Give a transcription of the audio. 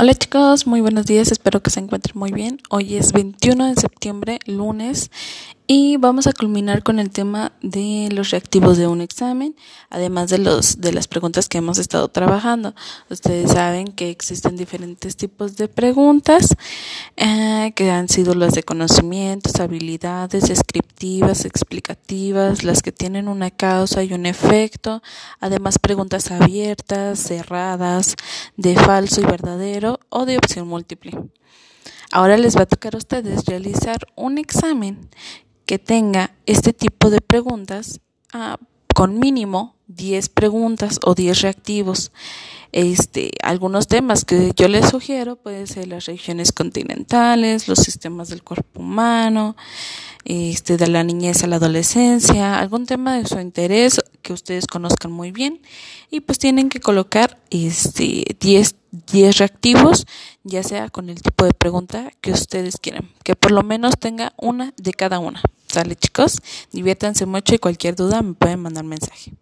Hola chicos, muy buenos días, espero que se encuentren muy bien. Hoy es 21 de septiembre, lunes, y vamos a culminar con el tema de los reactivos de un examen, además de los de las preguntas que hemos estado trabajando. Ustedes saben que existen diferentes tipos de preguntas eh, que han sido las de conocimientos, habilidades, descriptivas, explicativas, las que tienen una causa y un efecto, además preguntas abiertas, cerradas, de falso y verdadero o de opción múltiple. Ahora les va a tocar a ustedes realizar un examen que tenga este tipo de preguntas ah, con mínimo 10 preguntas o 10 reactivos. Este, algunos temas que yo les sugiero pueden ser las regiones continentales, los sistemas del cuerpo humano, este, de la niñez a la adolescencia, algún tema de su interés que ustedes conozcan muy bien y pues tienen que colocar este 10 10 reactivos, ya sea con el tipo de pregunta que ustedes quieran, que por lo menos tenga una de cada una. Sale chicos, diviértanse mucho y cualquier duda me pueden mandar mensaje.